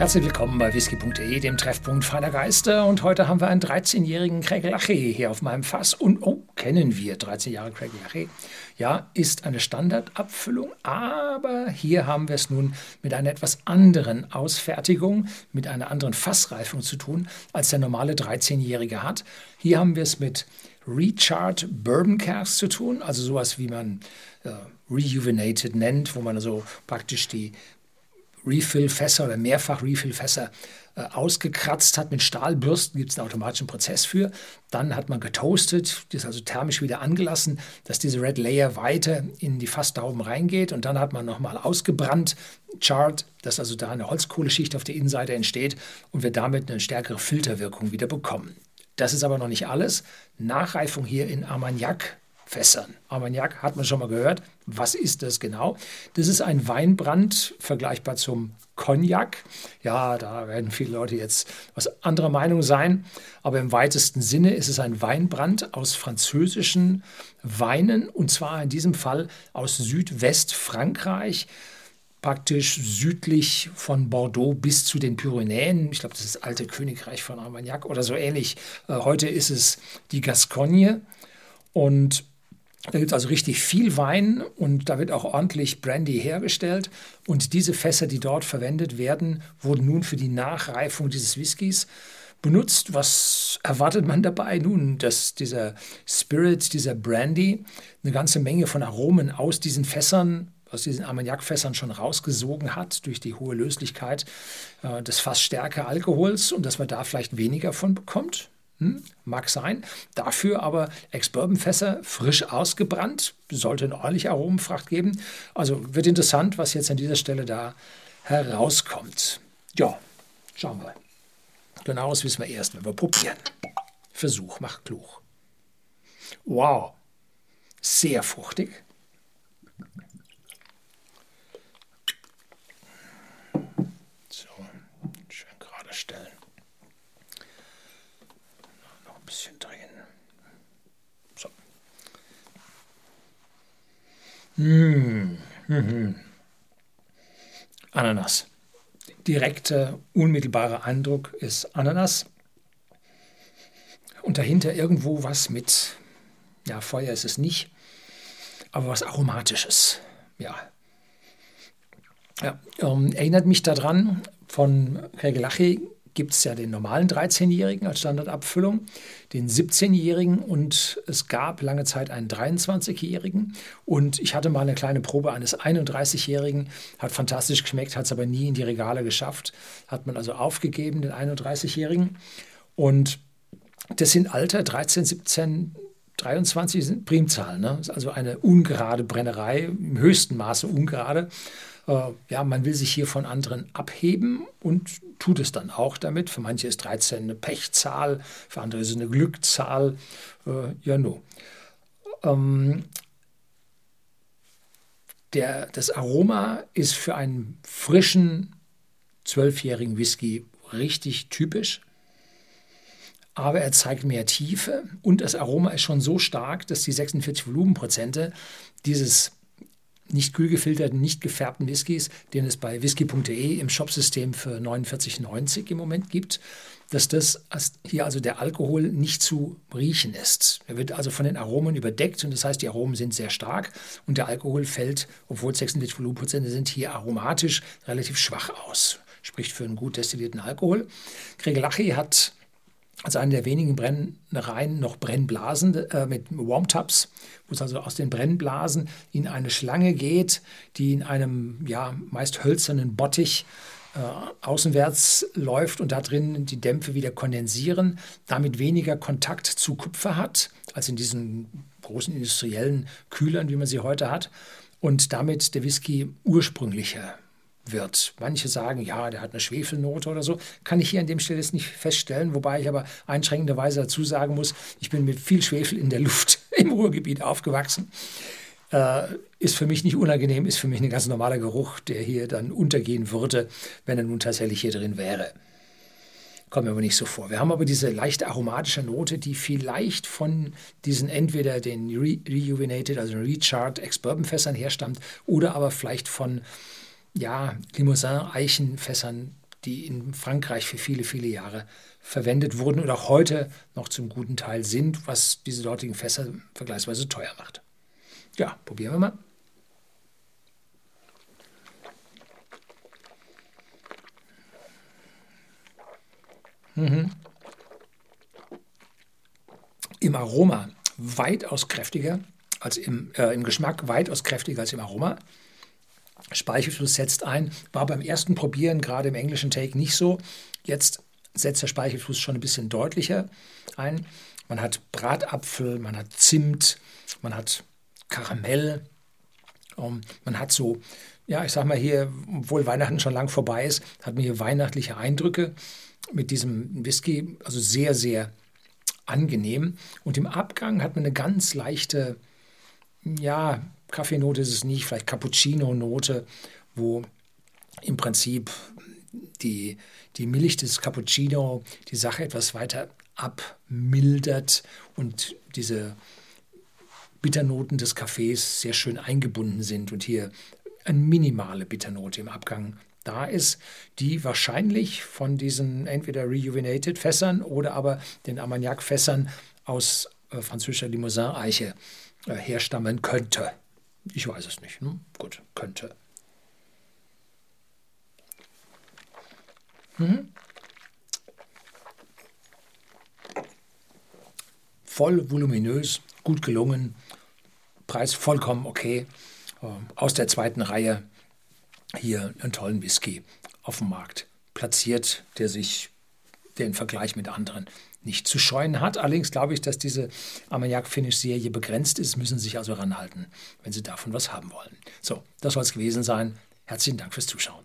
Herzlich willkommen bei whisky.de, dem Treffpunkt feiner Geister. Und heute haben wir einen 13-jährigen Craig Lache hier auf meinem Fass. Und oh, kennen wir 13 Jahre Craig Lache? Ja, ist eine Standardabfüllung, aber hier haben wir es nun mit einer etwas anderen Ausfertigung, mit einer anderen Fassreifung zu tun, als der normale 13-jährige hat. Hier haben wir es mit Recharred Bourbon Casks zu tun, also sowas wie man äh, Rejuvenated nennt, wo man also praktisch die Refill-Fässer oder Mehrfach-Refill-Fässer äh, ausgekratzt hat mit Stahlbürsten, gibt es einen automatischen Prozess für. Dann hat man getoastet, das also thermisch wieder angelassen, dass diese Red Layer weiter in die Fasstauben reingeht. Und dann hat man nochmal ausgebrannt, charred, dass also da eine Holzkohleschicht auf der Innenseite entsteht und wir damit eine stärkere Filterwirkung wieder bekommen. Das ist aber noch nicht alles. Nachreifung hier in Armagnac Fässern. Armagnac hat man schon mal gehört. Was ist das genau? Das ist ein Weinbrand, vergleichbar zum Cognac. Ja, da werden viele Leute jetzt aus anderer Meinung sein, aber im weitesten Sinne ist es ein Weinbrand aus französischen Weinen und zwar in diesem Fall aus Südwestfrankreich praktisch südlich von Bordeaux bis zu den Pyrenäen. Ich glaube, das ist das alte Königreich von Armagnac oder so ähnlich. Äh, heute ist es die Gascogne und da gibt es also richtig viel Wein und da wird auch ordentlich Brandy hergestellt. Und diese Fässer, die dort verwendet werden, wurden nun für die Nachreifung dieses Whiskys benutzt. Was erwartet man dabei? Nun, dass dieser Spirit, dieser Brandy eine ganze Menge von Aromen aus diesen Fässern aus diesen Armagnac-Fässern schon rausgesogen hat durch die hohe Löslichkeit äh, des fast stärker Alkohols und dass man da vielleicht weniger von bekommt. Hm, mag sein. Dafür aber Ex-Bourbon-Fässer frisch ausgebrannt, sollte eine ordentliche Aromenfracht geben. Also wird interessant, was jetzt an dieser Stelle da herauskommt. Ja, schauen wir. Genaues wissen wir erst, wenn wir probieren. Versuch macht klug. Wow, sehr fruchtig. So, schön gerade stellen. bisschen drehen. So. Mmh. Ananas. Direkter, unmittelbarer Eindruck ist Ananas. Und dahinter irgendwo was mit, ja, Feuer ist es nicht, aber was Aromatisches. Ja. ja ähm, erinnert mich daran, von Regelachi gibt es ja den normalen 13-Jährigen als Standardabfüllung, den 17-Jährigen und es gab lange Zeit einen 23-Jährigen. Und ich hatte mal eine kleine Probe eines 31-Jährigen, hat fantastisch geschmeckt, hat es aber nie in die Regale geschafft. Hat man also aufgegeben, den 31-Jährigen. Und das sind Alter 13, 17, 23 sind Primzahlen. Ne? Also eine ungerade Brennerei, im höchsten Maße ungerade. Äh, ja, man will sich hier von anderen abheben und tut es dann auch damit. Für manche ist 13 eine Pechzahl, für andere ist es eine Glückzahl. Äh, ja, no. Ähm, der, das Aroma ist für einen frischen zwölfjährigen Whisky richtig typisch. Aber er zeigt mehr Tiefe und das Aroma ist schon so stark, dass die 46 Volumenprozente dieses nicht kühl gefilterten, nicht gefärbten Whiskys, den es bei whisky.de im Shopsystem für 49,90 im Moment gibt, dass das hier also der Alkohol nicht zu riechen ist. Er wird also von den Aromen überdeckt und das heißt, die Aromen sind sehr stark und der Alkohol fällt, obwohl 46 Volumenprozente sind, hier aromatisch relativ schwach aus. Spricht für einen gut destillierten Alkohol. Gregelachi hat als eine der wenigen Brennereien noch Brennblasen äh, mit Warmtubs, wo es also aus den Brennblasen in eine Schlange geht, die in einem ja, meist hölzernen Bottich äh, außenwärts läuft und da drin die Dämpfe wieder kondensieren, damit weniger Kontakt zu Kupfer hat, als in diesen großen industriellen Kühlern, wie man sie heute hat, und damit der Whisky ursprünglicher wird. Manche sagen, ja, der hat eine Schwefelnote oder so. Kann ich hier an dem Stelle jetzt nicht feststellen, wobei ich aber einschränkenderweise dazu sagen muss, ich bin mit viel Schwefel in der Luft im Ruhrgebiet aufgewachsen. Äh, ist für mich nicht unangenehm, ist für mich ein ganz normaler Geruch, der hier dann untergehen würde, wenn er nun tatsächlich hier drin wäre. Kommt mir aber nicht so vor. Wir haben aber diese leicht aromatische Note, die vielleicht von diesen entweder den Re Rejuvenated, also Recharred Ex-Bourbon-Fässern herstammt oder aber vielleicht von ja, Limousin-Eichenfässern die in Frankreich für viele, viele Jahre verwendet wurden und auch heute noch zum guten Teil sind, was diese dortigen Fässer vergleichsweise teuer macht. Ja, probieren wir mal. Mhm. Im Aroma weitaus kräftiger als im, äh, im Geschmack, weitaus kräftiger als im Aroma. Speichelfluss setzt ein, war beim ersten Probieren gerade im englischen Take nicht so. Jetzt setzt der Speichelfluss schon ein bisschen deutlicher ein. Man hat Bratapfel, man hat Zimt, man hat Karamell, um, ähm, man hat so, ja, ich sag mal hier, obwohl Weihnachten schon lang vorbei ist, hat man hier weihnachtliche Eindrücke mit diesem Whisky, also sehr, sehr angenehm. Und im Abgang hat man eine ganz leichte, ja, Kaffeenote ist es nicht, vielleicht Cappuccino-Note, wo im Prinzip die, die Milch des Cappuccino die Sache etwas weiter abmildert und diese Bitternoten des Kaffees sehr schön eingebunden sind und hier eine minimale Bitternote im Abgang da ist, die wahrscheinlich von diesen entweder Rejuvenated Fässern oder aber den Armagnac Fässern aus äh, französischer Limousin-Eiche äh, herstammen könnte. Ich weiß es nicht. Hm? Gut, könnte. Mhm. Voll voluminös, gut gelungen, Preis vollkommen okay. Ähm, aus der zweiten Reihe hier einen tollen Whisky auf dem Markt platziert, der sich den Vergleich mit anderen nicht zu scheuen hat. Allerdings glaube ich, dass diese Armagnac-Finish-Serie begrenzt ist, müssen Sie sich also ranhalten, wenn Sie davon was haben wollen. So, das soll es gewesen sein. Herzlichen Dank fürs Zuschauen.